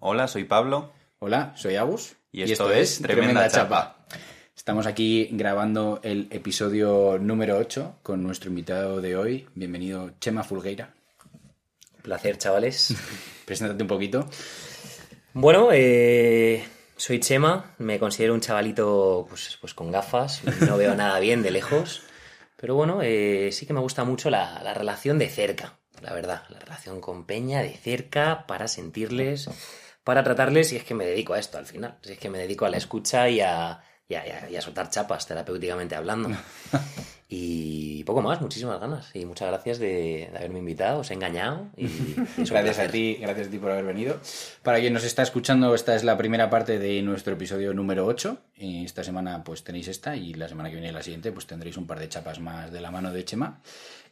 Hola, soy Pablo. Hola, soy Agus. Y esto es Tremenda Chapa. Estamos aquí grabando el episodio número 8 con nuestro invitado de hoy. Bienvenido, Chema Fulgueira. Placer, chavales. Preséntate un poquito. Bueno, eh, soy Chema, me considero un chavalito pues, pues con gafas, no veo nada bien de lejos, pero bueno, eh, sí que me gusta mucho la, la relación de cerca, la verdad, la relación con Peña de cerca para sentirles, para tratarles, y es que me dedico a esto al final, es que me dedico a la escucha y a, y a, y a- soltar chapas terapéuticamente hablando. Y poco más, muchísimas ganas. Y muchas gracias de, de haberme invitado, os he engañado. Y, Gracias a ti, gracias a ti por haber venido. Para quien nos está escuchando, esta es la primera parte de nuestro episodio número 8. Y esta semana pues tenéis esta y la semana que viene la siguiente pues tendréis un par de chapas más de la mano de Chema.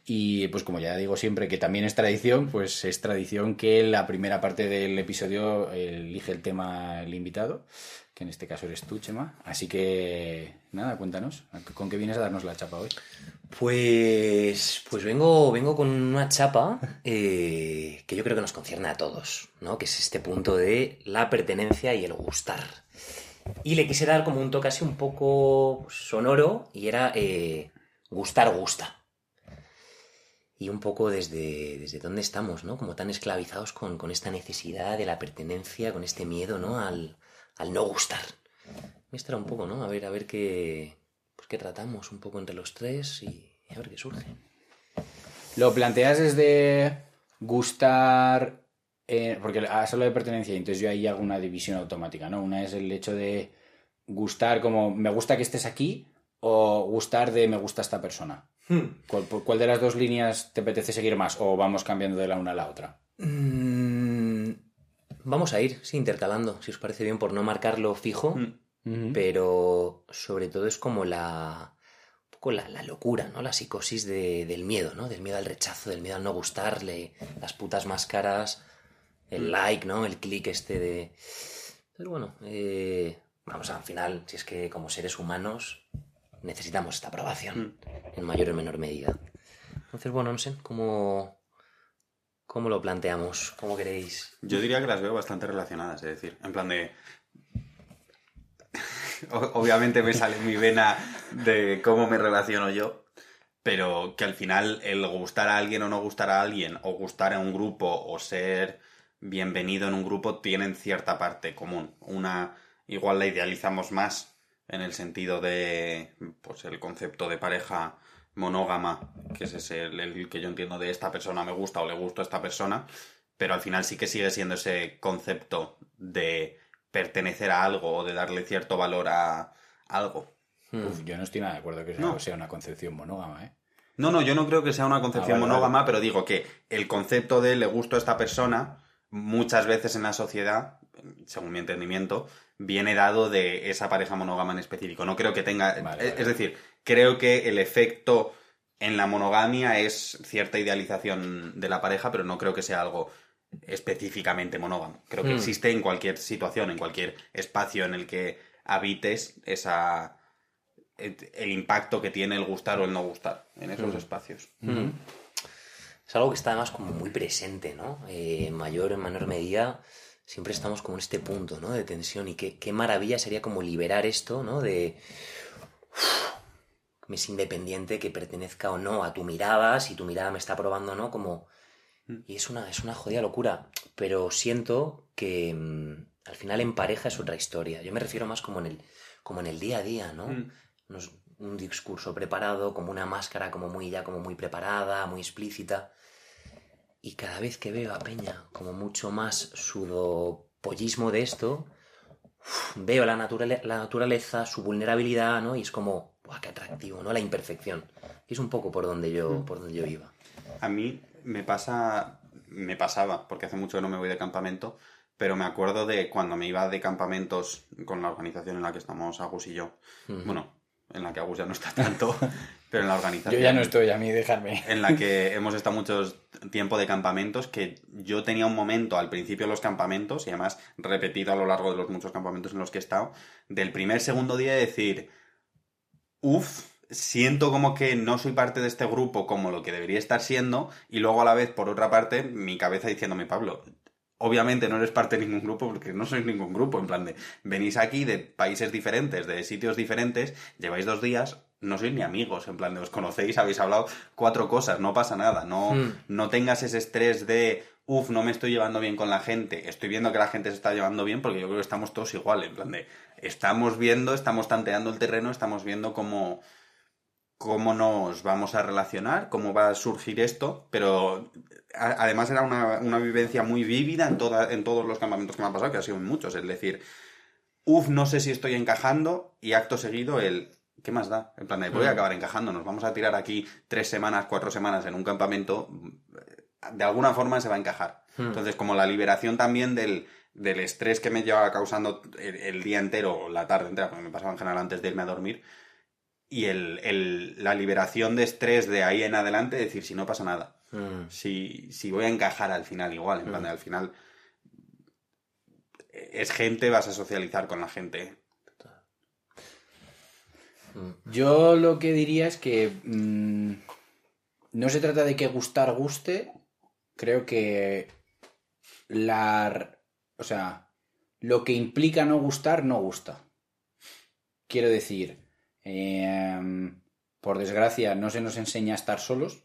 Y pues como ya digo siempre que también es tradición, pues es tradición que la primera parte del episodio elige el tema el invitado, que en este caso eres tú, Chema. Así que nada, cuéntanos, ¿con qué vienes a darnos la chapa hoy? Pues, pues vengo, vengo con una chapa eh, que yo creo que nos concierne a todos, ¿no? Que es este punto de la pertenencia y el gustar. Y le quise dar como un toque así un poco sonoro y era eh, gustar gusta. Y un poco desde, desde dónde estamos, ¿no? Como tan esclavizados con, con esta necesidad de la pertenencia, con este miedo, ¿no? Al, al no gustar. Esto era un poco, ¿no? A ver, a ver qué, pues qué tratamos un poco entre los tres y, y a ver qué surge. Lo planteas desde gustar, eh, porque has hablado de pertenencia y entonces yo ahí hago una división automática, ¿no? Una es el hecho de gustar como me gusta que estés aquí o gustar de me gusta esta persona. ¿Cuál, por cuál de las dos líneas te apetece seguir más o vamos cambiando de la una a la otra? Mm, vamos a ir, sí, intercalando, si os parece bien, por no marcarlo fijo, pero sobre todo es como la, un poco la, la locura, ¿no? La psicosis de- del miedo, ¿no? Del miedo al rechazo, del miedo al no gustarle, las putas máscaras, el like, ¿no? El clic este de... Pero bueno, eh, vamos, al final, si es que como seres humanos necesitamos esta aprobación en mayor o menor medida. Entonces, bueno, no sé, ¿cómo, cómo lo planteamos? ¿Cómo queréis? Yo diría que las veo bastante relacionadas, es decir, en plan de... Obviamente me sale mi vena de cómo me relaciono yo, pero que al final el gustar a alguien o no gustar a alguien, o gustar a un grupo, o ser bienvenido en un grupo, tienen cierta parte común. Una, igual la idealizamos más en el sentido de, pues, el concepto de pareja monógama, que ese es el, el que yo entiendo de esta persona me gusta o le gusto a esta persona, pero al final sí que sigue siendo ese concepto de pertenecer a algo o de darle cierto valor a algo. Uf, yo no estoy nada de acuerdo que sea, No. sea una concepción monógama, ¿eh? No, no, yo no creo que sea una concepción Ah, vale, monógama, pero digo que el concepto de le gusto a esta persona, muchas veces en la sociedad, según mi entendimiento, viene dado de esa pareja monógama en específico. No creo que tenga. Vale, es, vale. es decir, creo que el efecto en la monogamia es cierta idealización de la pareja, pero no creo que sea algo específicamente monógamo. Creo que Mm. existe en cualquier situación, en cualquier espacio en el que habites esa el impacto que tiene el gustar o el no gustar en esos espacios. Es algo que está además como muy presente, ¿no? Eh, en mayor o en menor medida siempre estamos como en este punto, ¿no? De tensión y qué, qué maravilla sería como liberar esto, ¿no? De... me es independiente que pertenezca o no a tu mirada, si tu mirada me está probando o no, como... Y es una, es una jodida locura, pero siento que mm, al final en pareja es otra historia. Yo me refiero más como en el, como en el día a día, ¿no? Mm. No es un discurso preparado, como una máscara como muy ya como muy preparada, muy explícita. Y cada vez que veo a Peña como mucho más sudopollismo de esto, uf, veo la, naturale- la naturaleza, su vulnerabilidad, ¿no? Y es como, ¡buah, qué atractivo, ¿no? La imperfección. Y es un poco por donde yo, por donde yo iba. A mí me pasa, me pasaba, porque hace mucho que no me voy de campamento, pero me acuerdo de cuando me iba de campamentos con la organización en la que estamos Agus y yo. Bueno, en la que Agus ya no está tanto, pero en la organización. Yo ya no estoy, a mí dejarme. en la que hemos estado mucho tiempo de campamentos, que yo tenía un momento al principio de los campamentos, y además repetido a lo largo de los muchos campamentos en los que he estado, del primer segundo día de decir, uff, siento como que no soy parte de este grupo como lo que debería estar siendo, y luego a la vez, por otra parte, mi cabeza diciéndome, Pablo, obviamente no eres parte de ningún grupo porque no sois ningún grupo, en plan de venís aquí de países diferentes, de sitios diferentes, lleváis dos días, no sois ni amigos, en plan de os conocéis, habéis hablado cuatro cosas, no pasa nada, no, Mm. no tengas ese estrés de, uff, no me estoy llevando bien con la gente, estoy viendo que la gente se está llevando bien porque yo creo que estamos todos igual, en plan de, estamos viendo, estamos tanteando el terreno, estamos viendo cómo, cómo nos vamos a relacionar, cómo va a surgir esto, pero a- además era una, una vivencia muy vívida en, toda, en todos los campamentos que me han pasado, que ha sido muchos, es decir, uff, no sé si estoy encajando y acto seguido el... ¿Qué más da? En plan, de, voy a acabar encajando, nos vamos a tirar aquí tres semanas, cuatro semanas en un campamento, de alguna forma se va a encajar. Hmm. Entonces, como la liberación también del, del estrés que me llevaba causando el, el día entero o la tarde entera, porque me pasaba en general antes de irme a dormir, y el, el- la liberación de estrés de ahí en adelante, decir, si no pasa nada, Mm. si, si voy a encajar al final igual, en plan Mm. de al final es gente, vas a socializar con la gente. Yo lo que diría es que mm, no se trata de que gustar guste, creo que la... O sea, lo que implica no gustar, no gusta. Quiero decir, em, por desgracia no se nos enseña a estar solos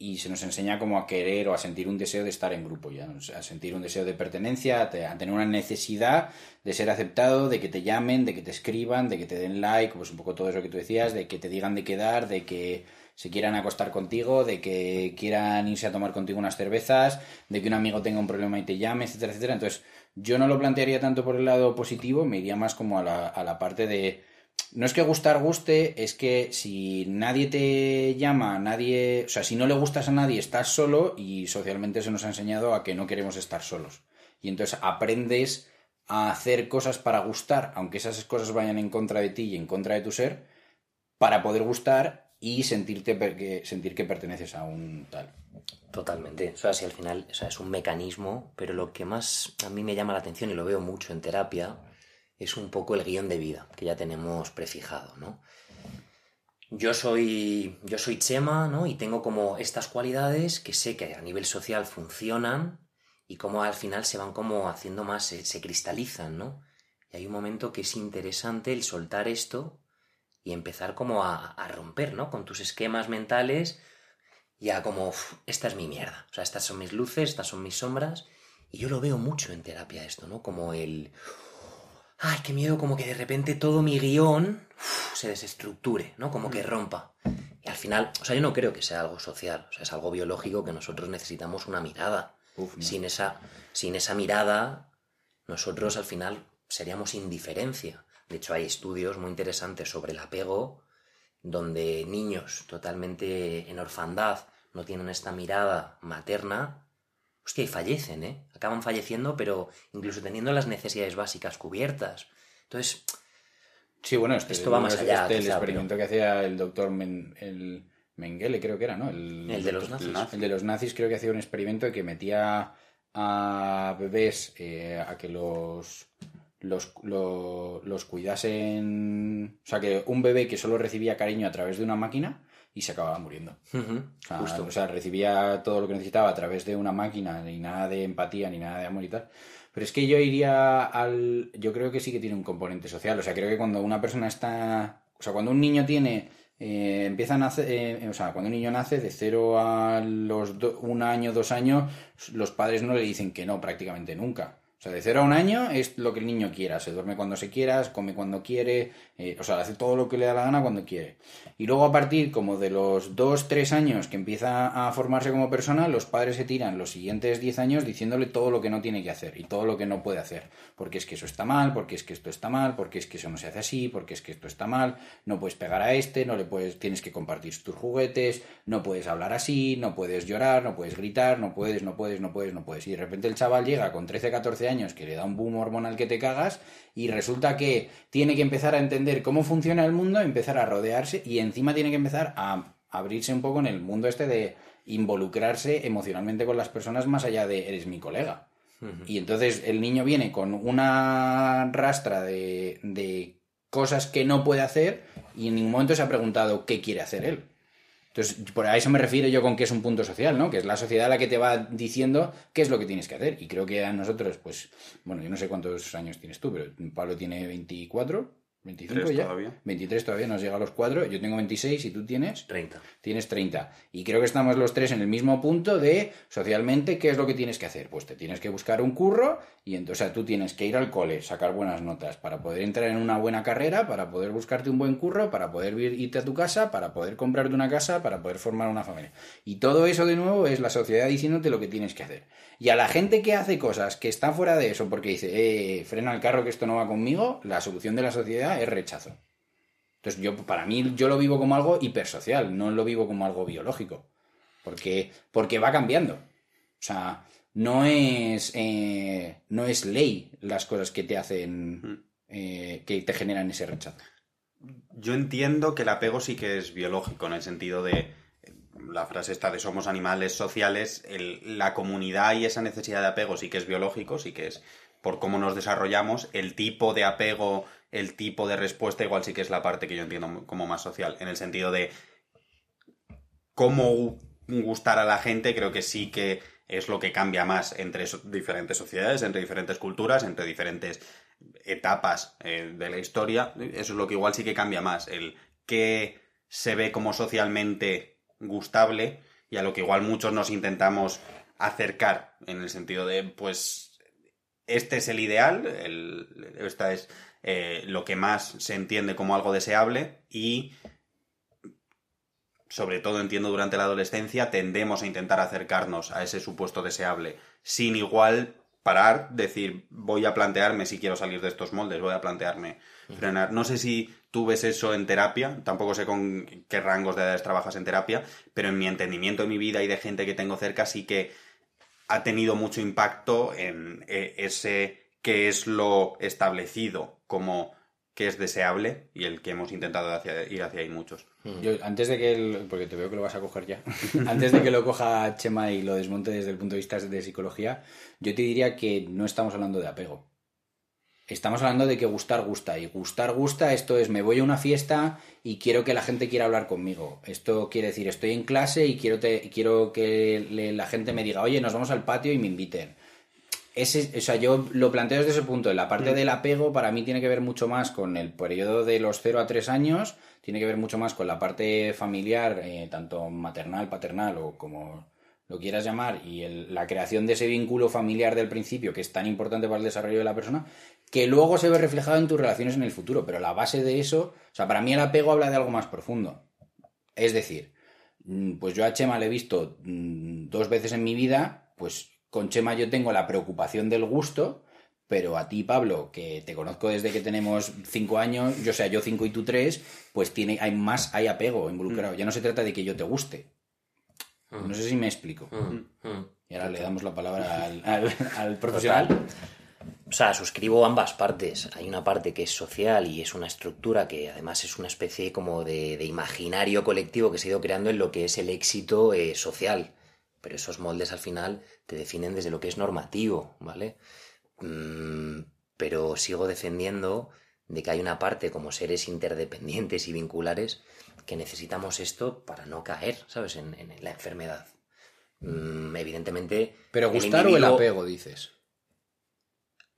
y se nos enseña como a querer o a sentir un deseo de estar en grupo, ya, a sentir un deseo de pertenencia, a te- a tener una necesidad de ser aceptado, de que te llamen, de que te escriban, de que te den like, pues un poco todo eso que tú decías, de que te digan de quedar, de que se quieran acostar contigo, de que quieran irse a tomar contigo unas cervezas, de que un amigo tenga un problema y te llame, etcétera, etcétera. Entonces, yo no lo plantearía tanto por el lado positivo, me iría más como a la, a la parte de no es que gustar guste, es que si nadie te llama, nadie, o sea, si no le gustas a nadie, estás solo y socialmente se nos ha enseñado a que no queremos estar solos. Y entonces aprendes a hacer cosas para gustar, aunque esas cosas vayan en contra de ti y en contra de tu ser, para poder gustar y sentirte sentir que perteneces a un tal. Totalmente. O sea, si al final o sea, es un mecanismo, pero lo que más a mí me llama la atención y lo veo mucho en terapia es un poco el guion de vida que ya tenemos prefijado, ¿no? Yo soy, yo soy Chema, ¿no? Y tengo como estas cualidades que sé que a nivel social funcionan y como al final se van como haciendo más, se, cristalizan, ¿no? Y hay un momento que es interesante el soltar esto y empezar como a, a romper, ¿no? Con tus esquemas mentales ya como, "Uf, esta es mi mierda. O sea, estas son mis luces, estas son mis sombras. Y yo lo veo mucho en terapia esto, ¿no? Como el... Ay, qué miedo, como que de repente todo mi guion uf, se desestructure, ¿no? Como que rompa. Y al final, o sea, yo no creo que sea algo social, o sea, es algo biológico que nosotros necesitamos una mirada. Uf, no. Sin esa, sin esa mirada, nosotros al final seríamos indiferencia. De hecho, hay estudios muy interesantes sobre el apego, donde niños totalmente en orfandad no tienen esta mirada materna, hostia, y fallecen, ¿eh? Acaban falleciendo, pero incluso teniendo las necesidades básicas cubiertas. Entonces, Sí, bueno, este, Esto va más este- allá, este- el quizá, experimento que hacía el doctor Men- el Mengele, creo que era, ¿no? El, El de los nazis. El de los nazis creo que hacía un experimento que metía a bebés eh, a que los, los, lo- los cuidasen... O sea, que un bebé que solo recibía cariño a través de una máquina y se acababa muriendo. ujú, O sea, justo. o sea, recibía todo lo que necesitaba a través de una máquina, ni nada de empatía, ni nada de amor y tal. Pero es que yo iría al... Yo creo que sí que tiene un componente social. O sea, creo que cuando una persona está... O sea, cuando un niño tiene... eh, empieza a nacer... eh, o sea, cuando un niño nace de cero a los do- un año, dos años, los padres no le dicen que no prácticamente nunca. O sea, de cero a un año es lo que el niño quiera. Se duerme cuando se quiera, come cuando quiere, eh, o sea, hace todo lo que le da la gana cuando quiere. Y luego a partir como de los dos, tres años que empieza a formarse como persona, los padres se tiran los siguientes diez años diciéndole todo lo que no tiene que hacer y todo lo que no puede hacer. Porque es que eso está mal, porque es que esto está mal, porque es que eso no se hace así, porque es que esto está mal, no puedes pegar a este, no le puedes, tienes que compartir tus juguetes, no puedes hablar así, no puedes llorar, no puedes gritar, no puedes, no puedes, no puedes, no puedes. Y de repente el chaval llega con 13, 14 años que le da un boom hormonal que te cagas y resulta que tiene que empezar a entender cómo funciona el mundo, empezar a rodearse y encima tiene que empezar a abrirse un poco en el mundo este de involucrarse emocionalmente con las personas más allá de eres mi colega. Y entonces el niño viene con una rastra de, de cosas que no puede hacer y en ningún momento se ha preguntado qué quiere hacer él. Entonces, por a eso me refiero yo con que es un punto social, ¿no? Que es la sociedad la que te va diciendo qué es lo que tienes que hacer. Y creo que a nosotros, pues, bueno, yo no sé cuántos años tienes tú, pero Pablo tiene 24, 25 ya. todavía. 23 todavía, nos llega a los 4. Yo tengo 26 y tú tienes 30. tienes 30. Y creo que estamos los tres en el mismo punto de socialmente qué es lo que tienes que hacer. Pues te tienes que buscar un curro y entonces o sea, tú tienes que ir al cole, sacar buenas notas para poder entrar en una buena carrera, para poder buscarte un buen curro, para poder ir- irte a tu casa, para poder comprarte una casa, para poder formar una familia. Y todo eso de nuevo es la sociedad diciéndote lo que tienes que hacer. Y a la gente que hace cosas que está fuera de eso porque dice, eh, frena el carro que esto no va conmigo, la solución de la sociedad es rechazo. Entonces, yo, para mí, yo lo vivo como algo hipersocial, no lo vivo como algo biológico. Porque, porque va cambiando. O sea, no es, eh, no es ley las cosas que te hacen, eh, que te generan ese rechazo. Yo entiendo que el apego sí que es biológico, en el sentido de eh, la frase esta de somos animales sociales, el- la comunidad y esa necesidad de apego sí que es biológico, sí que es por cómo nos desarrollamos, el tipo de apego, el tipo de respuesta igual sí que es la parte que yo entiendo como más social, en el sentido de cómo gustar a la gente, creo que sí que es lo que cambia más entre diferentes sociedades, entre diferentes culturas, entre diferentes etapas eh, de la historia. Eso es lo que igual sí que cambia más. El que se ve como socialmente gustable y a lo que igual muchos nos intentamos acercar en el sentido de, pues, este es el ideal, el- esta es eh, lo que más se entiende como algo deseable y sobre todo entiendo durante la adolescencia, tendemos a intentar acercarnos a ese supuesto deseable, sin igual parar, decir, voy a plantearme si quiero salir de estos moldes, voy a plantearme frenar. No sé si tú ves eso en terapia, tampoco sé con qué rangos de edades trabajas en terapia, pero en mi entendimiento de mi vida y de gente que tengo cerca sí que ha tenido mucho impacto en eh, ese que es lo establecido como que es deseable y el que hemos intentado hacia- ir hacia ahí muchos. Yo, antes de que, porque te veo que lo vas a coger ya, antes de que lo coja Chema y lo desmonte desde el punto de vista de psicología, yo te diría que no estamos hablando de apego. Estamos hablando de que gustar gusta. Y gustar gusta, esto es, me voy a una fiesta y quiero que la gente quiera hablar conmigo. Esto quiere decir, estoy en clase y quiero, te- quiero que le- la gente me diga, oye, nos vamos al patio y me inviten. Ese, o sea, yo lo planteo desde ese punto. La parte del apego para mí tiene que ver mucho más con el periodo de los 0 a 3 años, tiene que ver mucho más con la parte familiar, eh, tanto maternal, paternal o como lo quieras llamar, y el- la creación de ese vínculo familiar del principio, que es tan importante para el desarrollo de la persona, que luego se ve reflejado en tus relaciones en el futuro. Pero la base de eso, o sea, para mí el apego habla de algo más profundo. Es decir, mm, pues yo a Chema le he visto mm, dos veces en mi vida, pues con Chema yo tengo la preocupación del gusto, pero a ti, Pablo, que te conozco desde que tenemos cinco años, yo sea, yo cinco y tú tres, pues tiene, hay más, hay apego involucrado. Ya no se trata de que yo te guste. No sé si me explico. Mm, mm. Y ahora le damos la palabra al, al- al profesional. O sea, suscribo ambas partes. Hay una parte que es social y es una estructura que además es una especie como de, de imaginario colectivo que se ha ido creando en lo que es el éxito eh, social. Pero esos moldes al final te definen desde lo que es normativo, ¿vale? Mm, pero sigo defendiendo de que hay una parte como seres interdependientes y vinculares que necesitamos esto para no caer, ¿sabes? En, en la enfermedad. Mm, evidentemente. Pero el gustar o el apego, dices.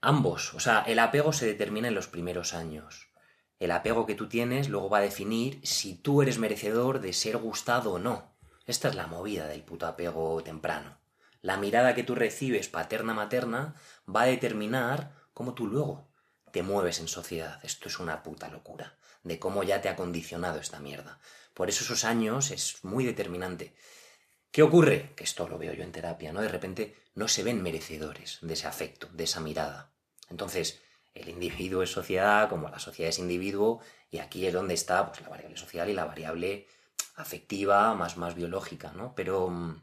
Ambos. O sea, el apego se determina en los primeros años. El apego que tú tienes luego va a definir si tú eres merecedor de ser gustado o no. Esta es la movida del puto apego temprano. La mirada que tú recibes paterna-materna va a determinar cómo tú luego te mueves en sociedad. Esto es una puta locura. De cómo ya te ha condicionado esta mierda. Por eso esos años es muy determinante. ¿Qué ocurre? Que esto lo veo yo en terapia, ¿no? De repente no se ven merecedores de ese afecto, de esa mirada. Entonces, el individuo es sociedad, como la sociedad es individuo, y aquí es donde está pues, la variable social y la variable afectiva, más, más biológica, ¿no? Pero. mm,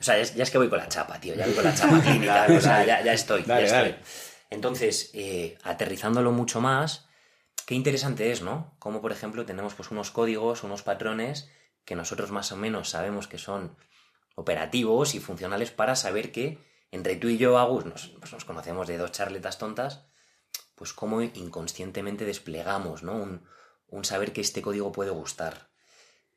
O sea, ya es, ya es que voy con la chapa, tío, ya voy con la chapa clínica, o sea, ya, ya estoy, ya estoy. dale. Entonces, eh, aterrizándolo mucho más, qué interesante es, ¿no? Como, por ejemplo, tenemos pues unos códigos, unos patrones que nosotros más o menos sabemos que son operativos y funcionales para saber que entre tú y yo, Agus, nos, pues nos conocemos de dos charletas tontas, pues cómo inconscientemente desplegamos, ¿no? Un, un saber que este código puede gustar.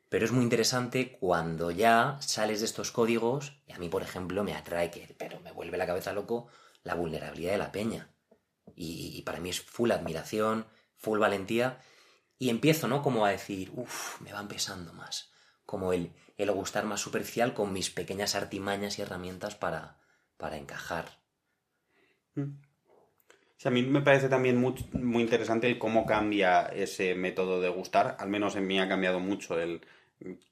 Pero es muy interesante cuando ya sales de estos códigos, y a mí, por ejemplo, me atrae que, pero me vuelve la cabeza loco, la vulnerabilidad de la peña. Y, para mí es full admiración, full valentía, y empiezo, ¿no? Como a decir, uff, me van pesando más. Como el, el gustar más superficial con mis pequeñas artimañas y herramientas para, para encajar. Mm. a mí me parece también muy, muy, interesante el cómo cambia ese método de gustar. Al menos en mí ha cambiado mucho el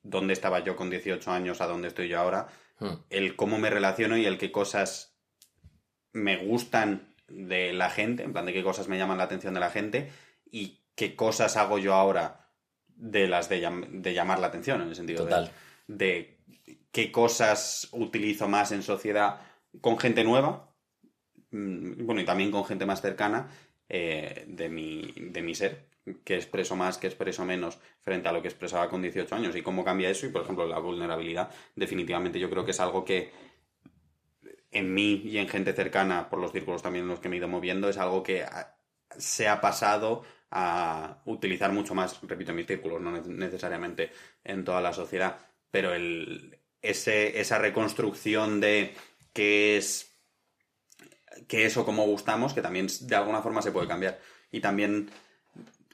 dónde estaba yo con 18 años a dónde estoy yo ahora. Mm. El cómo me relaciono y el qué cosas me gustan de la gente, en plan de qué cosas me llaman la atención de la gente y qué cosas hago yo ahora de las de, llamar la atención, en el sentido de de qué cosas utilizo más en sociedad con gente nueva, mm, bueno, y también con gente más cercana eh, de, mi, de mi ser, que expreso más, que expreso menos frente a lo que expresaba con 18 años y cómo cambia eso y, por ejemplo, la vulnerabilidad, definitivamente yo creo que es algo que en mí y en gente cercana, por los círculos también en los que me he ido moviendo, es algo que se ha pasado a utilizar mucho más, repito, en mis círculos, no necesariamente en toda la sociedad pero el, ese, esa reconstrucción de qué es, qué es o cómo gustamos, que también de alguna forma se puede cambiar. Y también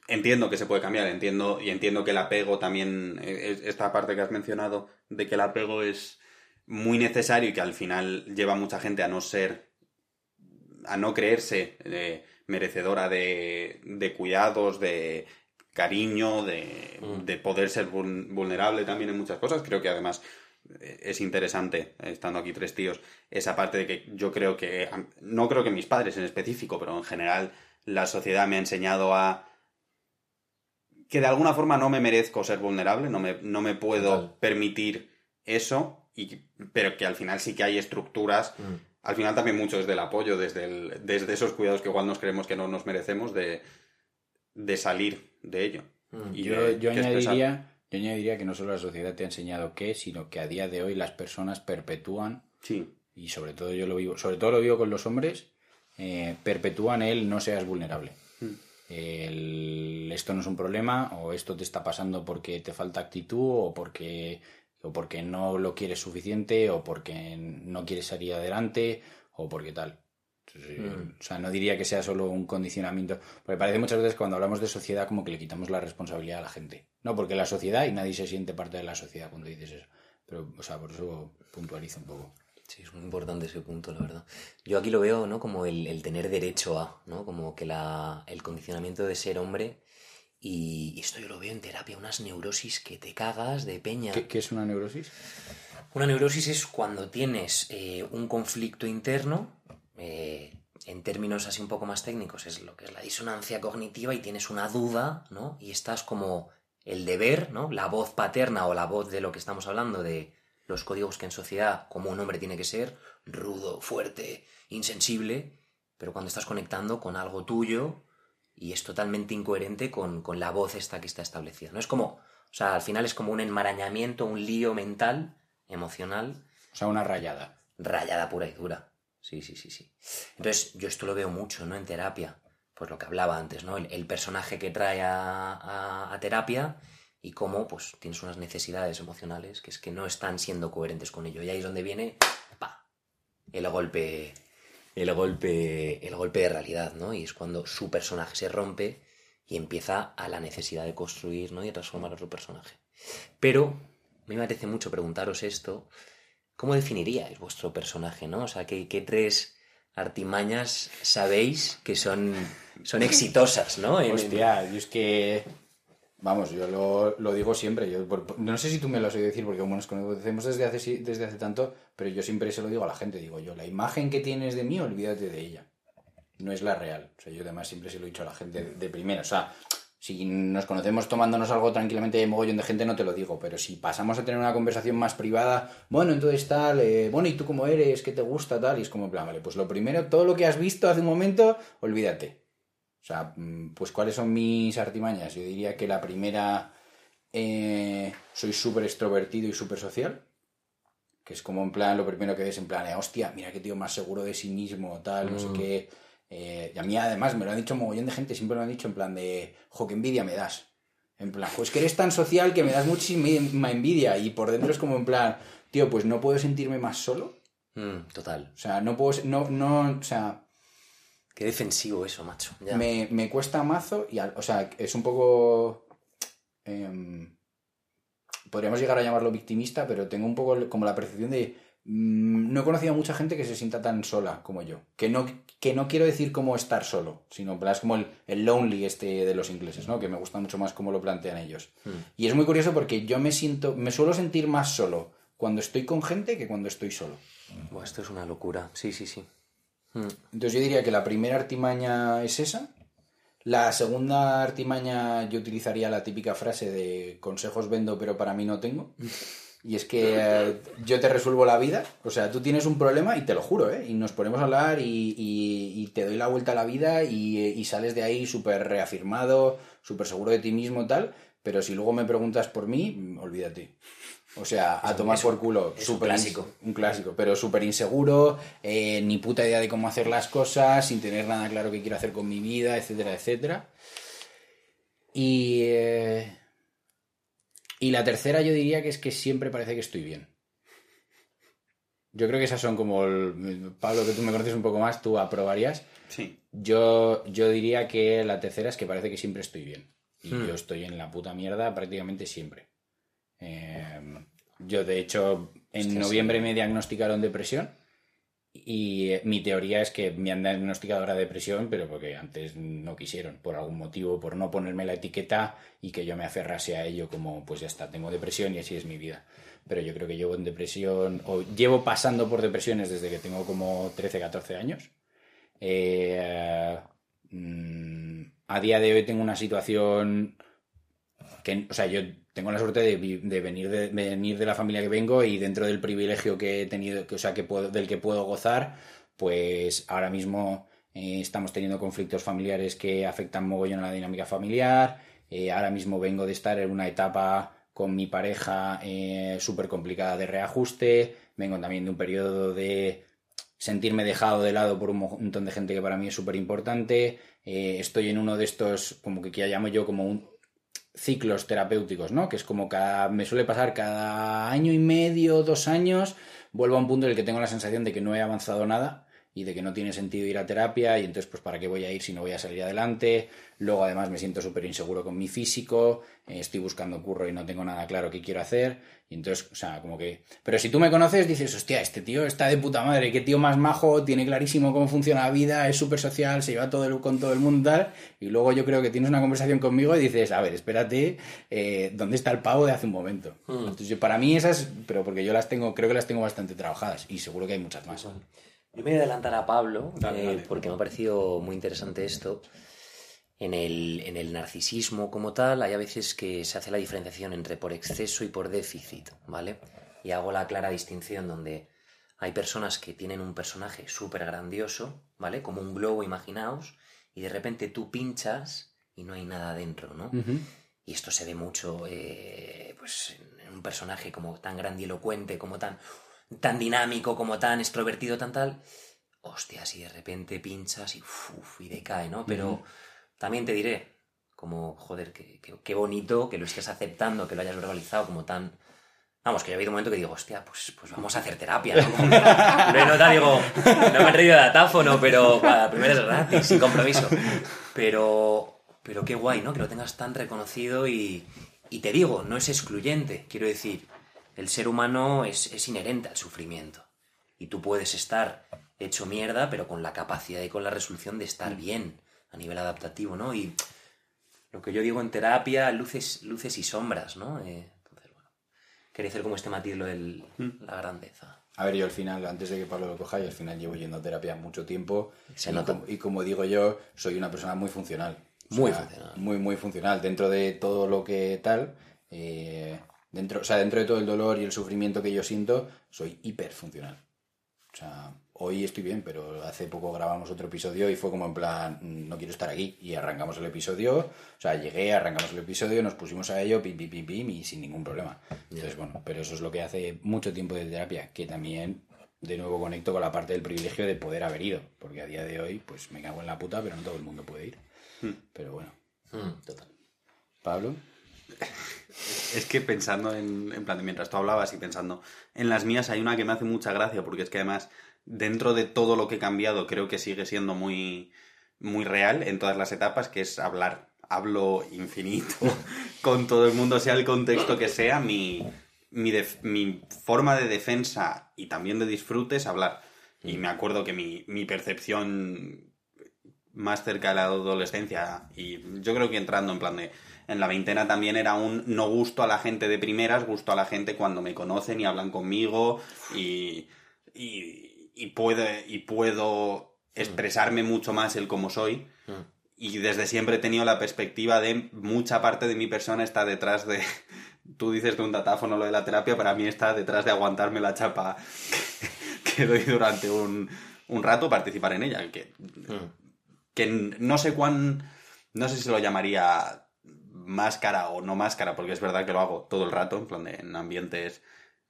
entiendo que se puede cambiar, entiendo, y entiendo que el apego también, e, esta parte que has mencionado, de que el apego es muy necesario y que al final lleva a mucha gente a no ser, a no creerse eh, merecedora de, de cuidados, de cariño, mm. de, poder ser vulnerable también en muchas cosas. Creo que además eh, es interesante, estando aquí tres tíos, esa parte de que yo creo que, no creo que mis padres en específico, pero en general la sociedad me ha enseñado a que de alguna forma no me merezco ser vulnerable, no me, no me puedo permitir eso, y, pero que al final sí que hay estructuras. Mm. Al final también mucho desde el apoyo, desde, el, desde esos cuidados que igual nos creemos que no nos merecemos, de, de salir de ello. Mm. yo, yo añadiría, yo añadiría que no solo la sociedad te ha enseñado qué, sino que a día de hoy las personas perpetúan, sí. y sobre todo yo lo vivo, sobre todo lo vivo con los hombres, eh, perpetúan el no seas vulnerable. Mm. El, esto no es un problema, o esto te está pasando porque te falta actitud, o porque, o porque no lo quieres suficiente, o porque no quieres salir adelante, o porque tal. Mm. O sea, no diría que sea solo un condicionamiento. Porque parece muchas veces cuando hablamos de sociedad como que le quitamos la responsabilidad a la gente. No, porque la sociedad y nadie se siente parte de la sociedad cuando dices eso. Pero, o sea, por eso puntualizo un poco. Sí, es muy importante ese punto, la verdad. Yo aquí lo veo, ¿no? Como el, tener derecho a, ¿no? Como que la, el condicionamiento de ser hombre. Y esto yo lo veo en terapia, unas neurosis que te cagas de peña. ¿Qué, es una neurosis? Una neurosis es cuando tienes eh, un conflicto interno eh, en términos así un poco más técnicos, es lo que es la disonancia cognitiva y tienes una duda, ¿no? Y estás como el deber, ¿no? La voz paterna o la voz de lo que estamos hablando, de los códigos que en sociedad como un hombre tiene que ser, rudo, fuerte, insensible, pero cuando estás conectando con algo tuyo y es totalmente incoherente con, con la voz esta que está establecida, ¿no? Es como, o sea, al final es como un enmarañamiento, un lío mental, emocional. O sea, una rayada. Rayada pura y dura. Sí, sí, sí, sí. Entonces, yo esto lo veo mucho, ¿no? En terapia. Pues lo que hablaba antes, ¿no? El, personaje que trae a, terapia y cómo, pues, tienes unas necesidades emocionales que es que no están siendo coherentes con ello. Y ahí es donde viene, pa, el golpe, el golpe, el golpe de realidad, ¿no? Y es cuando su personaje se rompe y empieza a la necesidad de construir, ¿no? Y transformar a otro personaje. Pero, me parece mucho preguntaros esto, ¿Cómo definiríais vuestro personaje, no? O sea, ¿qué, tres artimañas sabéis que son, son exitosas, no? Hostia, yo es que... Vamos, yo lo, digo siempre. Yo, no sé si tú me lo has oído decir, porque como nos conocemos desde hace, desde hace tanto, pero yo siempre se lo digo a la gente. Digo yo, la imagen que tienes de mí, olvídate de ella. No es la real. O sea, yo además siempre se lo he dicho a la gente de, primera. O sea, si nos conocemos tomándonos algo tranquilamente de mogollón de gente, no te lo digo, pero si pasamos a tener una conversación más privada, bueno, entonces tal, eh, bueno, ¿y tú cómo eres? ¿Qué te gusta? Tal, y es como, pues lo primero, todo lo que has visto hace un momento, olvídate. O sea, mm, pues ¿cuáles son mis artimañas? Yo diría que la primera, eh, soy súper extrovertido y súper social, que es como en plan, lo primero que ves en plan, eh, hostia, mira qué tío más seguro de sí mismo, tal, no sé mm. qué eh, y a mí además me lo han dicho un mogollón de gente, siempre me lo han dicho en plan de, jo, qué envidia me das. En plan, pues que eres tan social que me das muchísima envidia. Y por dentro es como en plan, tío, pues no puedo sentirme más solo. Mm, total. O sea, no puedo, no, no, o sea... Qué defensivo eso, macho. Me, me, cuesta mazo y, o sea, es un poco... Em, podríamos llegar a llamarlo victimista, pero tengo un poco como la percepción de Mm, no he conocido a mucha gente que se sienta tan sola como yo. Que no, que no quiero decir como estar solo, sino es como el, lonely este de los ingleses, ¿no? Que me gusta mucho más cómo lo plantean ellos. Hmm. Y es muy curioso porque yo me siento, me suelo sentir más solo cuando estoy con gente que cuando estoy solo. esto es una locura. Sí, sí, sí. Hmm. Entonces yo diría que la primera artimaña es esa. La segunda artimaña yo utilizaría la típica frase de consejos vendo pero para mí no tengo. Y es que eh, yo te resuelvo la vida, o sea, tú tienes un problema y te lo juro, ¿eh? Y nos ponemos a hablar y, te doy la vuelta a la vida y, sales de ahí súper reafirmado, súper seguro de ti mismo, tal, pero si luego me preguntas por mí, olvídate. O sea, a tomar por culo. Es un clásico. Un clásico, pero súper inseguro, eh, ni puta idea de cómo hacer las cosas, sin tener nada claro qué quiero hacer con mi vida, etcétera, etcétera. Y... Eh, y la tercera yo diría que es que siempre parece que estoy bien. Yo creo que esas son como... El, Pablo, que tú me conoces un poco más, tú aprobarías. Sí. Yo, yo diría que la tercera es que parece que siempre estoy bien. Y hmm. yo estoy en la puta mierda prácticamente siempre. Em, yo, de hecho, en noviembre me diagnosticaron depresión y eh, mi teoría es que me han diagnosticado ahora depresión, pero porque antes no quisieron, por algún motivo, por no ponerme la etiqueta y que yo me aferrase a ello como, pues ya está, tengo depresión y así es mi vida. Pero yo creo que llevo en depresión, o llevo pasando por depresiones desde que tengo como 13, 14 años. Eh, mm, a día de hoy tengo una situación que, o sea, yo tengo la suerte de, venir de, venir de la familia que vengo y dentro del privilegio que he tenido, o sea, que puedo, del que puedo gozar, pues ahora mismo eh, estamos teniendo conflictos familiares que afectan mogollón a la dinámica familiar. Eh, ahora mismo vengo de estar en una etapa con mi pareja eh, súper complicada de reajuste. Vengo también de un periodo de sentirme dejado de lado por un montón de gente que para mí es súper importante. estoy en uno de estos, como que, que llamo yo como un, ciclos terapéuticos, ¿no? Que es como cada, me suele pasar cada año y medio, dos años, vuelvo a un punto en el que tengo la sensación de que no he avanzado nada y de que no tiene sentido ir a terapia y entonces pues para qué voy a ir si no voy a salir adelante. Luego además me siento súper inseguro con mi físico, eh, estoy buscando curro y no tengo nada claro qué quiero hacer. Y entonces, o sea, como que... Pero si tú me conoces dices, hostia, este tío está de puta madre, qué tío más majo, tiene clarísimo cómo funciona la vida, es súper social, se lleva todo el, con todo el mundo tal. Y luego yo creo que tienes una conversación conmigo y dices, a ver, espérate, eh, ¿dónde está el pavo de hace un momento? Hmm. Entonces, para mí esas, pero porque yo las tengo, creo que las tengo bastante trabajadas y seguro que hay muchas más. Yo me voy a adelantar a Pablo, eh, porque me ha parecido muy interesante esto. En el, en el, narcisismo como tal, hay a veces que se hace la diferenciación entre por exceso y por déficit, ¿vale? Y hago la clara distinción donde hay personas que tienen un personaje súper grandioso, ¿vale? Como un globo, imaginaos, y de repente tú pinchas y no hay nada dentro, ¿no? Y esto se ve mucho, eh, pues, en un personaje como tan grandilocuente, como tan tan dinámico, como tan extrovertido, tan tal, hostia, si de repente pinchas y, uf, y decae, ¿no? Pero también te diré, como, joder, qué bonito que lo estés aceptando, que lo hayas verbalizado como tan... Vamos, que yo ha habido un momento que digo, hostia, pues, pues vamos a hacer terapia, ¿no? no he notado, digo, no me han reído de atáfono, pero la primera es gratis, sin compromiso. Pero, pero qué guay, ¿no? Que lo tengas tan reconocido y, y te digo, no es excluyente, quiero decir, el ser humano es, inherente al sufrimiento. Y tú puedes estar hecho mierda, pero con la capacidad y con la resolución de estar mm. bien a nivel adaptativo, ¿no? Y lo que yo digo en terapia, luces, luces y sombras, ¿no? Eh, entonces, bueno, quería hacer como este matiz lo de mm. la grandeza. A ver, yo al final, antes de que Pablo lo coja, yo al final llevo yendo a terapia mucho tiempo. Se y, Como, y como digo yo, soy una persona muy funcional. Muy funcional. Muy, muy funcional. Dentro de todo lo que tal, eh, Dentro, o sea, dentro de todo el dolor y el sufrimiento que yo siento, soy hiperfuncional. O sea, hoy estoy bien, pero hace poco grabamos otro episodio y fue como en plan, no quiero estar aquí. Y arrancamos el episodio, o sea, llegué, arrancamos el episodio, nos pusimos a ello, pim, pim, pim, pim, y sin ningún problema. Entonces, bueno, pero eso es lo que hace mucho tiempo de terapia, que también, de nuevo, conecto con la parte del privilegio de poder haber ido. Porque a día de hoy, pues me cago en la puta, pero no todo el mundo puede ir. Hmm. Pero bueno. Hmm, total. Pablo. Es que pensando en, en plan, mientras tú hablabas y pensando en las mías, hay una que me hace mucha gracia, porque es que además, dentro de todo lo que he cambiado, creo que sigue siendo muy, muy real en todas las etapas, que es hablar. Hablo infinito con todo el mundo, sea el contexto que sea, mi, mi, forma de defensa y también de disfrute es hablar. Y me acuerdo que mi, mi percepción más cerca de la adolescencia y yo creo que entrando en plan de en la veintena también era un no gusto a la gente de primeras, gusto a la gente cuando me conocen y hablan conmigo y, y, y puedo, y puedo expresarme mucho más el como soy. Y desde siempre he tenido la perspectiva de mucha parte de mi persona está detrás de... Tú dices de un datáfono lo de la terapia, para mí está detrás de aguantarme la chapa que doy durante un, un rato, participar en ella. Que, que no sé cuán... No sé si lo llamaría máscara o no máscara, porque es verdad que lo hago todo el rato, en plan de, en ambientes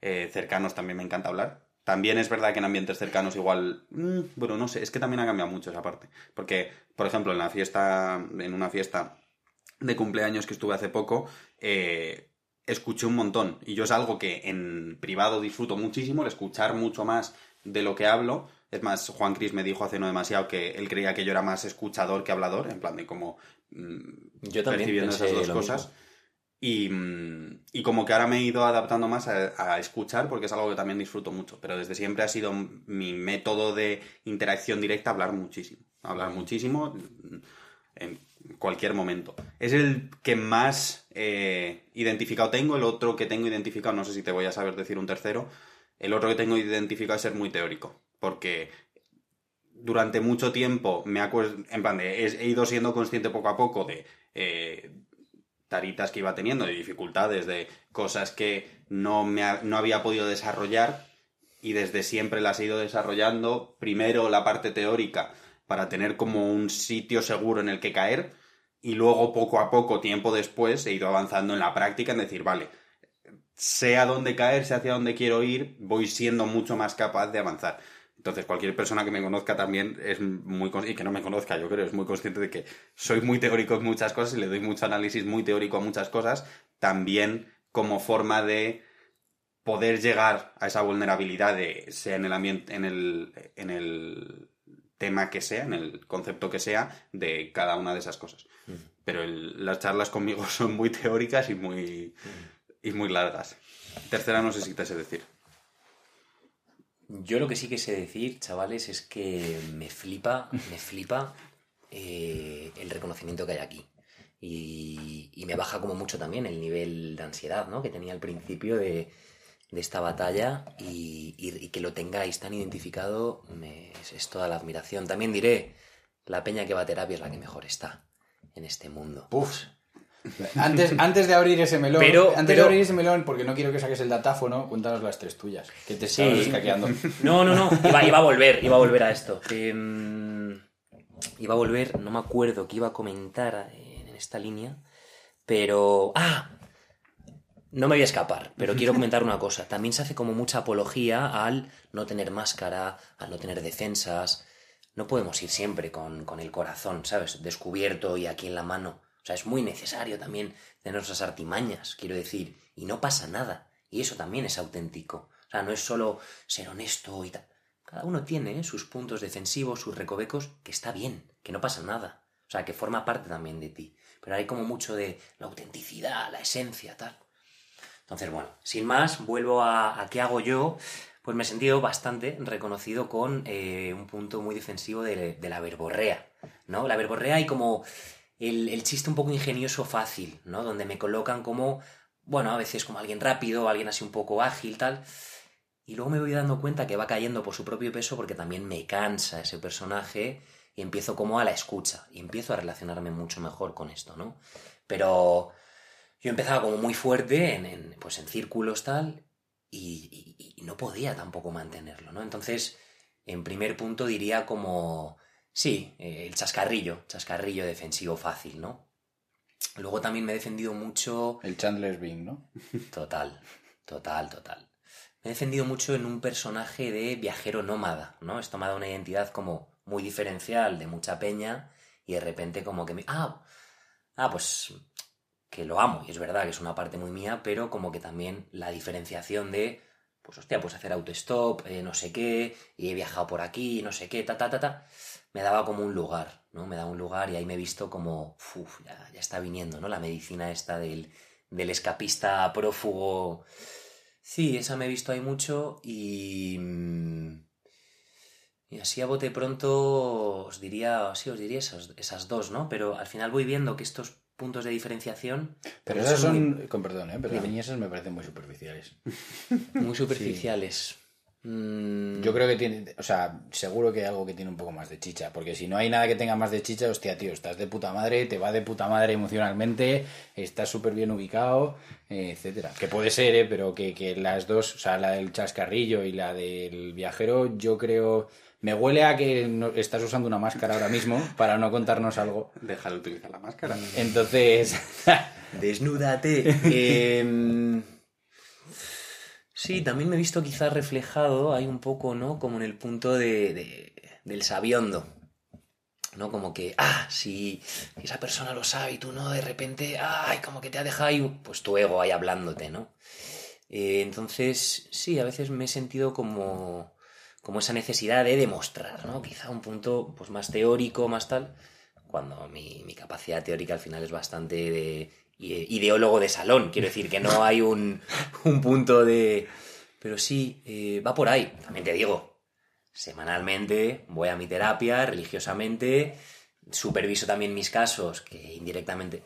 eh, cercanos también me encanta hablar. También es verdad que en ambientes cercanos igual, mm, bueno, no sé, es que también ha cambiado mucho esa parte. Porque, por ejemplo, en la fiesta, en una fiesta de cumpleaños que estuve hace poco, eh, escuché un montón. Y yo es algo que en privado disfruto muchísimo, el escuchar mucho más de lo que hablo. Es más, Juan Cris me dijo hace no demasiado que él creía que yo era más escuchador que hablador, en plan de cómo mm, Yo también percibiendo esas dos cosas. Y, mm, y como que ahora me he ido adaptando más a, a escuchar porque es algo que también disfruto mucho. Pero desde siempre ha sido mi método de interacción directa hablar muchísimo. Hablar muchísimo mm, en cualquier momento. Es el que más eh, identificado tengo. El otro que tengo identificado, no sé si te voy a saber decir un tercero. El otro que tengo identificado es ser muy teórico. Porque durante mucho tiempo me en plan de, he, he ido siendo consciente poco a poco de eh, taritas que iba teniendo, de dificultades, de cosas que no, me ha- no había podido desarrollar y desde siempre las he ido desarrollando. Primero la parte teórica para tener como un sitio seguro en el que caer y luego poco a poco, tiempo después, he ido avanzando en la práctica en decir, vale, sé a dónde caer, sé hacia dónde quiero ir, voy siendo mucho más capaz de avanzar. Entonces, cualquier persona que me conozca también es muy y que no me conozca, yo creo, es muy consciente de que soy muy teórico en muchas cosas y le doy mucho análisis muy teórico a muchas cosas, también como forma de poder llegar a esa vulnerabilidad de sea en el ambiente, en el, en el tema que sea, en el concepto que sea, de cada una de esas cosas. Pero el- las charlas conmigo son muy teóricas y muy, y muy largas. Tercera no sé si te sé decir. Yo lo que sí que sé decir, chavales, es que me flipa, me flipa eh, el reconocimiento que hay aquí. Y, y me baja como mucho también el nivel de ansiedad ¿no? que tenía al principio de, de esta batalla y, y- y que lo tengáis tan identificado me- es, es toda la admiración. También diré, la peña que va a terapia es la que mejor está en este mundo. Uf. Antes, antes de abrir ese melón, Pero- antes pero- de abrir ese melón, porque no quiero que saques el datáfono, cuéntanos las tres tuyas, que te Sí. escaqueando. No, no, no, iba, iba a volver, iba a volver a esto. Em, iba a volver, no me acuerdo qué iba a comentar en, en esta línea, pero... ¡Ah! No me voy a escapar, pero quiero comentar una cosa. También se hace como mucha apología al no tener máscara, al no tener defensas. No podemos ir siempre con, con el corazón, ¿sabes? Descubierto y aquí en la mano. O sea, es muy necesario también tener esas artimañas, quiero decir, y no pasa nada. Y eso también es auténtico. O sea, no es solo ser honesto y tal. Cada uno tiene ¿eh? sus puntos defensivos, sus recovecos, que está bien, que no pasa nada. O sea, que forma parte también de ti. Pero hay como mucho de la autenticidad, la esencia, tal. Entonces, bueno, sin más, vuelvo a, qué hago yo. Pues me he sentido bastante reconocido con eh, un punto muy defensivo de, de la verborrea, ¿no? La verborrea y como el, el chiste un poco ingenioso fácil, ¿no? Donde me colocan como, bueno, a veces como alguien rápido, alguien así un poco ágil, tal. Y luego me voy dando cuenta que va cayendo por su propio peso porque también me cansa ese personaje y empiezo como a la escucha y empiezo a relacionarme mucho mejor con esto, ¿no? Pero yo empezaba como muy fuerte en, en, pues en círculos tal y, y- y no podía tampoco mantenerlo, ¿no? Entonces, en primer punto diría como, sí, eh, el chascarrillo, chascarrillo defensivo fácil, ¿no? Luego también me he defendido mucho El Chandler's Bing, ¿no? Total, total, total. Me he defendido mucho en un personaje de viajero nómada, ¿no? Esto me ha dado una identidad como muy diferencial de mucha peña y de repente como que me... Ah, ah pues que lo amo, y es verdad que es una parte muy mía, pero como que también la diferenciación de, pues hostia, pues hacer autostop, eh, no sé qué, y he viajado por aquí, no sé qué, ta, ta, ta, ta, me daba como un lugar, ¿no? Me daba un lugar y ahí me he visto como, uff, ya, ya, está viniendo, ¿no? La medicina esta del, del escapista prófugo. Sí, esa me he visto ahí mucho y... Mm, y así a bote pronto os diría, sí, os diría esas, esas dos, ¿no? Pero al final voy viendo que estos puntos de diferenciación. Pero esas son, con perdón, ¿eh? pero a mí esas me parecen muy superficiales. Muy superficiales. Mm. Yo creo que tiene, o sea, seguro que hay algo que tiene un poco más de chicha, porque si no hay nada que tenga más de chicha, hostia, tío, estás de puta madre, te va de puta madre emocionalmente, estás súper bien ubicado, eh, etcétera. Que puede ser, ¿eh? pero que, que las dos, o sea, la del chascarrillo y la del viajero, yo creo me huele a que estás usando una máscara ahora mismo para no contarnos algo. Deja de utilizar la máscara. Entonces. Desnúdate. Em, sí, también me he visto quizás reflejado hay un poco, ¿no? Como en el punto de, del sabiondo. ¿no? Como que, ah, si esa persona lo sabe y tú no, de repente, ay, como que te ha dejado ahí, pues tu ego ahí hablándote, ¿no? Eh, entonces, sí, a veces me he sentido como, como esa necesidad de demostrar, ¿no? Quizá un punto pues, más teórico, más tal, cuando mi, capacidad teórica al final es bastante de ideólogo de salón. Quiero decir que no hay un, punto de... Pero sí, eh, va por ahí. También te digo, semanalmente voy a mi terapia, religiosamente, superviso también mis casos, que indirectamente...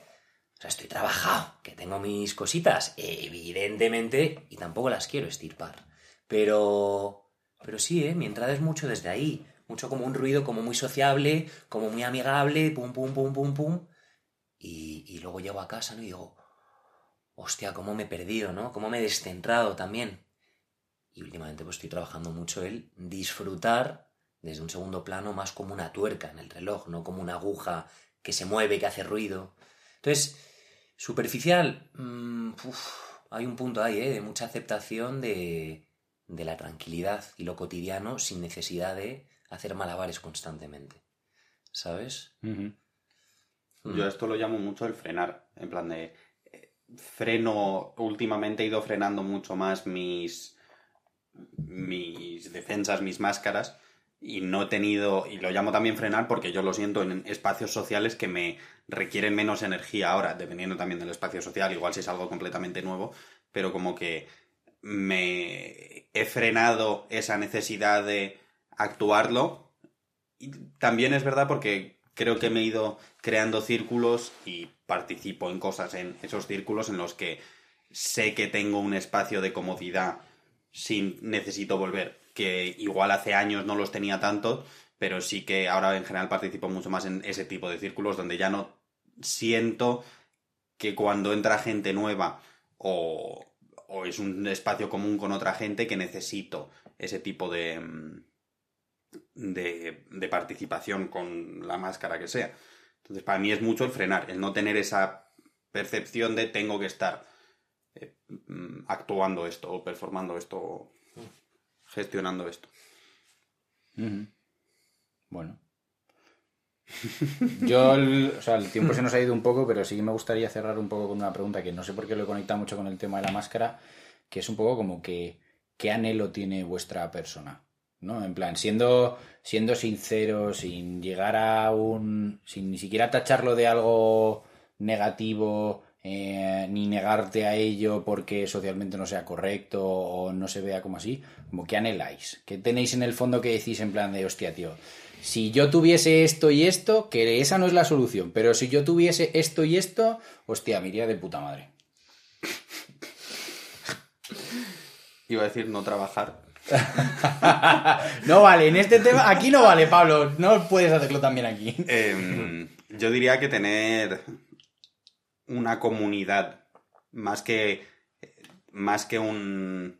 O sea, estoy trabajado, que tengo mis cositas, evidentemente, y tampoco las quiero estirpar. Pero pero sí, ¿eh? mi entrada es mucho desde ahí. Mucho como un ruido como muy sociable, como muy amigable, pum, pum, pum, pum, pum. Y, luego llego a casa ¿no? y digo, hostia, cómo me he perdido, ¿no? Cómo me he descentrado también. Y últimamente pues estoy trabajando mucho el disfrutar desde un segundo plano más como una tuerca en el reloj, no como una aguja que se mueve, que hace ruido. Entonces, superficial, mm, hay un punto ahí, ¿eh? De mucha aceptación de, de la tranquilidad y lo cotidiano sin necesidad de hacer malabares constantemente. ¿Sabes? Mm. Yo esto lo llamo mucho el frenar, en plan de eh, freno, últimamente he ido frenando mucho más mis, mis defensas, mis máscaras, y no he tenido, y lo llamo también frenar porque yo lo siento en espacios sociales que me requieren menos energía ahora, dependiendo también del espacio social, igual si es algo completamente nuevo, pero como que me he frenado esa necesidad de actuarlo. Y también es verdad porque creo que me he ido creando círculos y participo en cosas en esos círculos en los que sé que tengo un espacio de comodidad sin necesito volver, que igual hace años no los tenía tanto, pero sí que ahora en general participo mucho más en ese tipo de círculos donde ya no siento que cuando entra gente nueva o, o es un espacio común con otra gente que necesito ese tipo de, mm, de, participación con la máscara que sea. Entonces, para mí es mucho el frenar, el no tener esa percepción de tengo que estar eh, mm, actuando esto, o performando esto, o gestionando esto. Bueno. Yo, o sea, el tiempo se nos ha ido un poco, pero sí que me gustaría cerrar un poco con una pregunta que no sé por qué lo he conectado mucho con el tema de la máscara, que es un poco como que, ¿qué anhelo tiene vuestra persona? ¿No? En plan, siendo, siendo sincero, sin llegar a un. sin ni siquiera tacharlo de algo negativo, eh, ni negarte a ello porque socialmente no sea correcto o no se vea como así, como anheláis, ¿Qué tenéis en el fondo que decís en plan de hostia, tío, si yo tuviese esto y esto, que esa no es la solución, pero si yo tuviese esto y esto, hostia, me iría de puta madre. Iba a decir no trabajar. no vale, en este tema, aquí no vale, Pablo, no puedes hacerlo también aquí. Em, yo diría que tener una comunidad más que más que un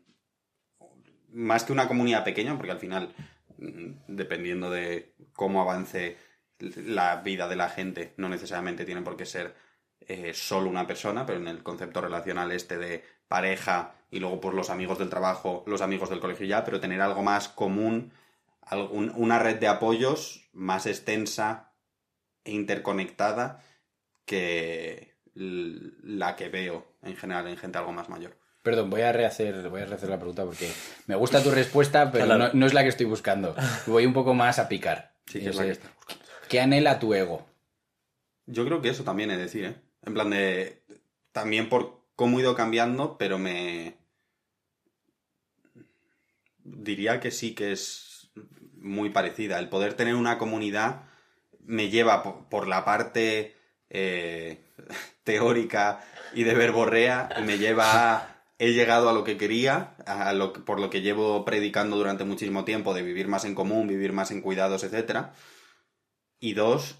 más que una comunidad pequeña, porque al final dependiendo de cómo avance la vida de la gente, no necesariamente tiene por qué ser eh, solo una persona, pero en el concepto relacional este de pareja y luego por los amigos del trabajo, los amigos del colegio ya, pero tener algo más común, una red de apoyos más extensa e interconectada que la que veo en general en gente algo más mayor. Perdón, voy a rehacer, voy a rehacer la pregunta porque me gusta tu respuesta, pero no, es la que estoy buscando. Voy un poco más a picar. Sí, que es la que estás buscando. ¿Qué anhela tu ego? Yo creo que eso también es decir, ¿eh? En plan de. También por cómo he ido cambiando, pero me. Diría que sí que es muy parecida. El poder tener una comunidad me lleva por, la parte eh, teórica y de verborrea, me lleva a he llegado a lo que quería, por lo que llevo predicando durante muchísimo tiempo, de vivir más en común, vivir más en cuidados, etc. Y dos,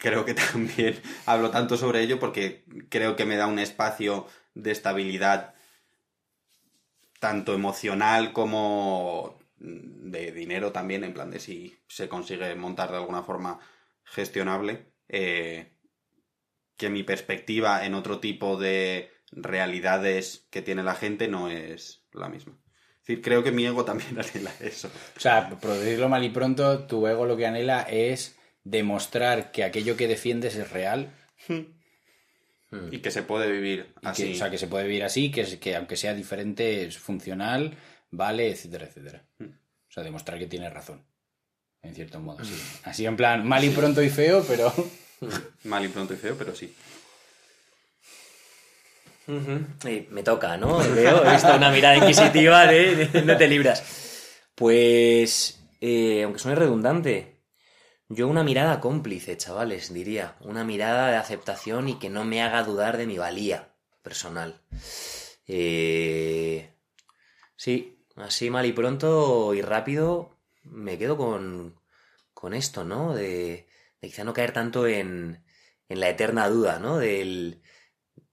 creo que también hablo tanto sobre ello porque creo que me da un espacio de estabilidad tanto emocional como de dinero también, en plan de si se consigue montar de alguna forma gestionable, eh, que mi perspectiva en otro tipo de realidades que tiene la gente no es la misma. Es decir, creo que mi ego también anhela eso. O sea, por decirlo mal y pronto, tu ego lo que anhela es demostrar que aquello que defiendes es real. Y que se puede vivir así. o sea, que se puede vivir así, que, que aunque sea diferente, es funcional, vale, etcétera, etcétera. Hmm. O sea, demostrar que tienes razón. En cierto modo, sí. Así en plan, mal y pronto y feo, pero. mal y pronto y feo, pero sí me toca, ¿no? Veo esto, una mirada inquisitiva de, no te libras. Pues, eh, aunque suene redundante, yo una mirada cómplice, chavales, diría. Una mirada de aceptación y que no me haga dudar de mi valía personal. Eh, sí, así mal y pronto y rápido me quedo con, con esto, ¿no? De, de quizá no caer tanto en, en la eterna duda, ¿no? Del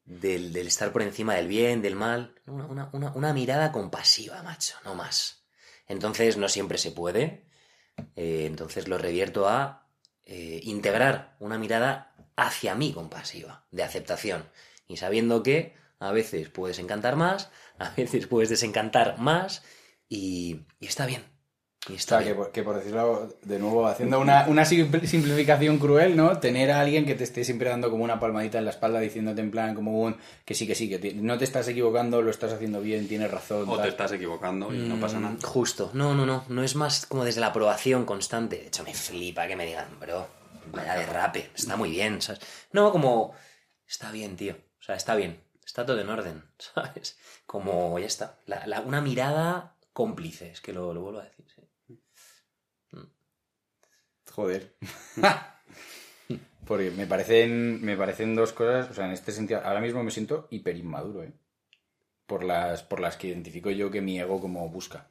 del, estar por encima del bien, del mal. Una, mirada compasiva, macho, no más. Entonces no siempre se puede. Eh, entonces lo revierto a eh, integrar una mirada hacia mí compasiva, de aceptación. Y sabiendo que a veces puedes encantar más, a veces puedes desencantar más, y está bien. Está que, por, decirlo de nuevo, haciendo una, simplificación cruel, ¿no? Tener a alguien que te esté siempre dando como una palmadita en la espalda diciéndote en plan como un que sí, que sí, que no te estás equivocando, lo estás haciendo bien, tienes razón. O te estás equivocando y no pasa nada. Mm, justo. No, no, no. No es más como desde la aprobación constante. De hecho, me flipa que me digan, bro, vaya derrape, está muy bien, ¿sabes? No, como, está bien, tío. O sea, está bien. Está todo en orden, ¿sabes? Como, ya está. una mirada cómplice, es que lo, lo vuelvo a decir, sí. Joder. Porque me parecen, me parecen dos cosas, o sea, en este sentido, ahora mismo me siento hiper inmaduro, ¿eh? Por las, por las que identifico yo que mi ego como busca.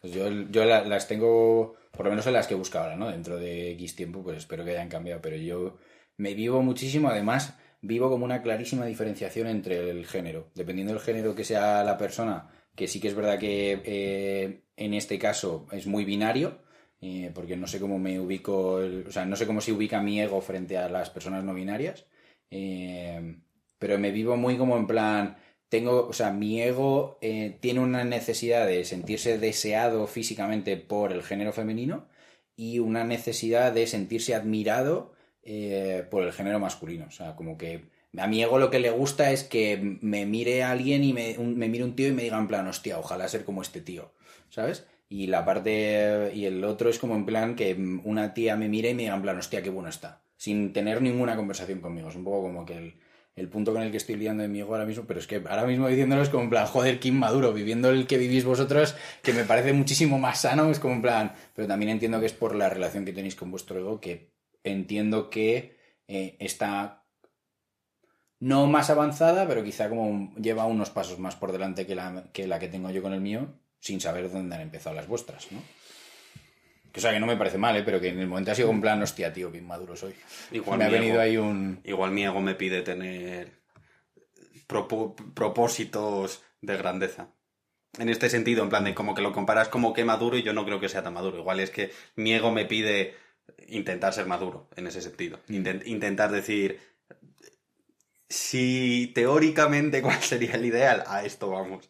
Pues yo, yo las tengo, por lo menos en las que busco ahora, ¿no? Dentro de X tiempo, pues espero que hayan cambiado, pero yo me vivo muchísimo, además, vivo como una clarísima diferenciación entre el género. Dependiendo del género que sea la persona, que sí que es verdad que eh, en este caso es muy binario, eh, porque no sé cómo me ubico, o sea, no sé cómo se ubica mi ego frente a las personas no binarias, eh, pero me vivo muy como en plan, tengo, o sea, mi ego eh, tiene una necesidad de sentirse deseado físicamente por el género femenino y una necesidad de sentirse admirado por el género masculino, o sea, como que a mi ego lo que le gusta es que me mire alguien y me, me mire un tío y me diga en plan, hostia, ojalá ser como este tío, ¿sabes? Y la parte. Y el otro es como en plan que una tía me mire y me diga en plan, hostia, qué bueno está. Sin tener ninguna conversación conmigo. Es un poco como que el, punto con el que estoy liando de mi ego ahora mismo, pero es que ahora mismo diciéndolo es como en plan, joder, qué inmaduro, viviendo el que vivís vosotros, que me parece muchísimo más sano, es como en plan, pero también entiendo que es por la relación que tenéis con vuestro ego, que entiendo que eh, está no más avanzada, pero quizá como lleva unos pasos más por delante que la, que la que tengo yo con el mío, sin saber dónde han empezado las vuestras, ¿no? Que, o sea, que no me parece mal, ¿eh? pero que en el momento ha sido un plan, hostia, tío, qué inmaduro soy. Igual me ha venido ahí un... Igual mi ego me pide tener propósitos de grandeza. En este sentido, en plan de como que lo comparas como que maduro y yo no creo que sea tan maduro. Igual es que mi ego me pide intentar ser maduro en ese sentido. Intentar decir, si teóricamente cuál sería el ideal, a esto vamos.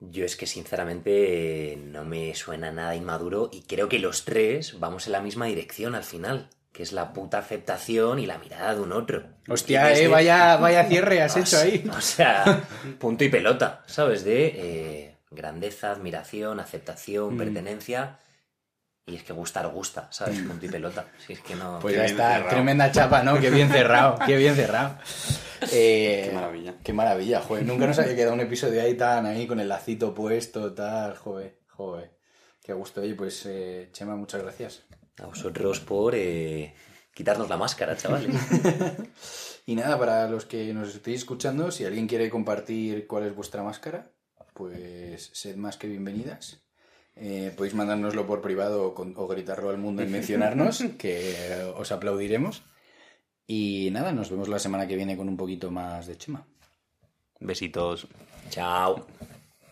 Yo es que sinceramente no me suena nada inmaduro y creo que los tres vamos en la misma dirección al final. que es la puta aceptación y la mirada de un otro. Hostia, eh, vaya, vaya cierre has hecho ahí. O sea, punto y pelota, ¿sabes? De eh, grandeza, admiración, aceptación, pertenencia. Y es que gustar gusta, ¿sabes? Punto y pelota. Si es que no. Pues ya está, cerrado. tremenda chapa, ¿no? Qué bien cerrado, qué bien cerrado. Eh, Qué maravilla. Qué maravilla, joder. Nunca nos había quedado un episodio ahí tan ahí con el lacito puesto, tal, joder, joder. Qué gusto. Oye, pues, eh, Chema, muchas gracias. A vosotros por eh, quitarnos la máscara, chavales. Y nada, para los que nos estéis escuchando, si alguien quiere compartir cuál es vuestra máscara, pues sed más que bienvenidas. Eh, podéis mandárnoslo por privado o, con- o gritarlo al mundo y mencionarnos, que eh, os aplaudiremos. Y nada, nos vemos la semana que viene con un poquito más de Chema. Besitos. Chao.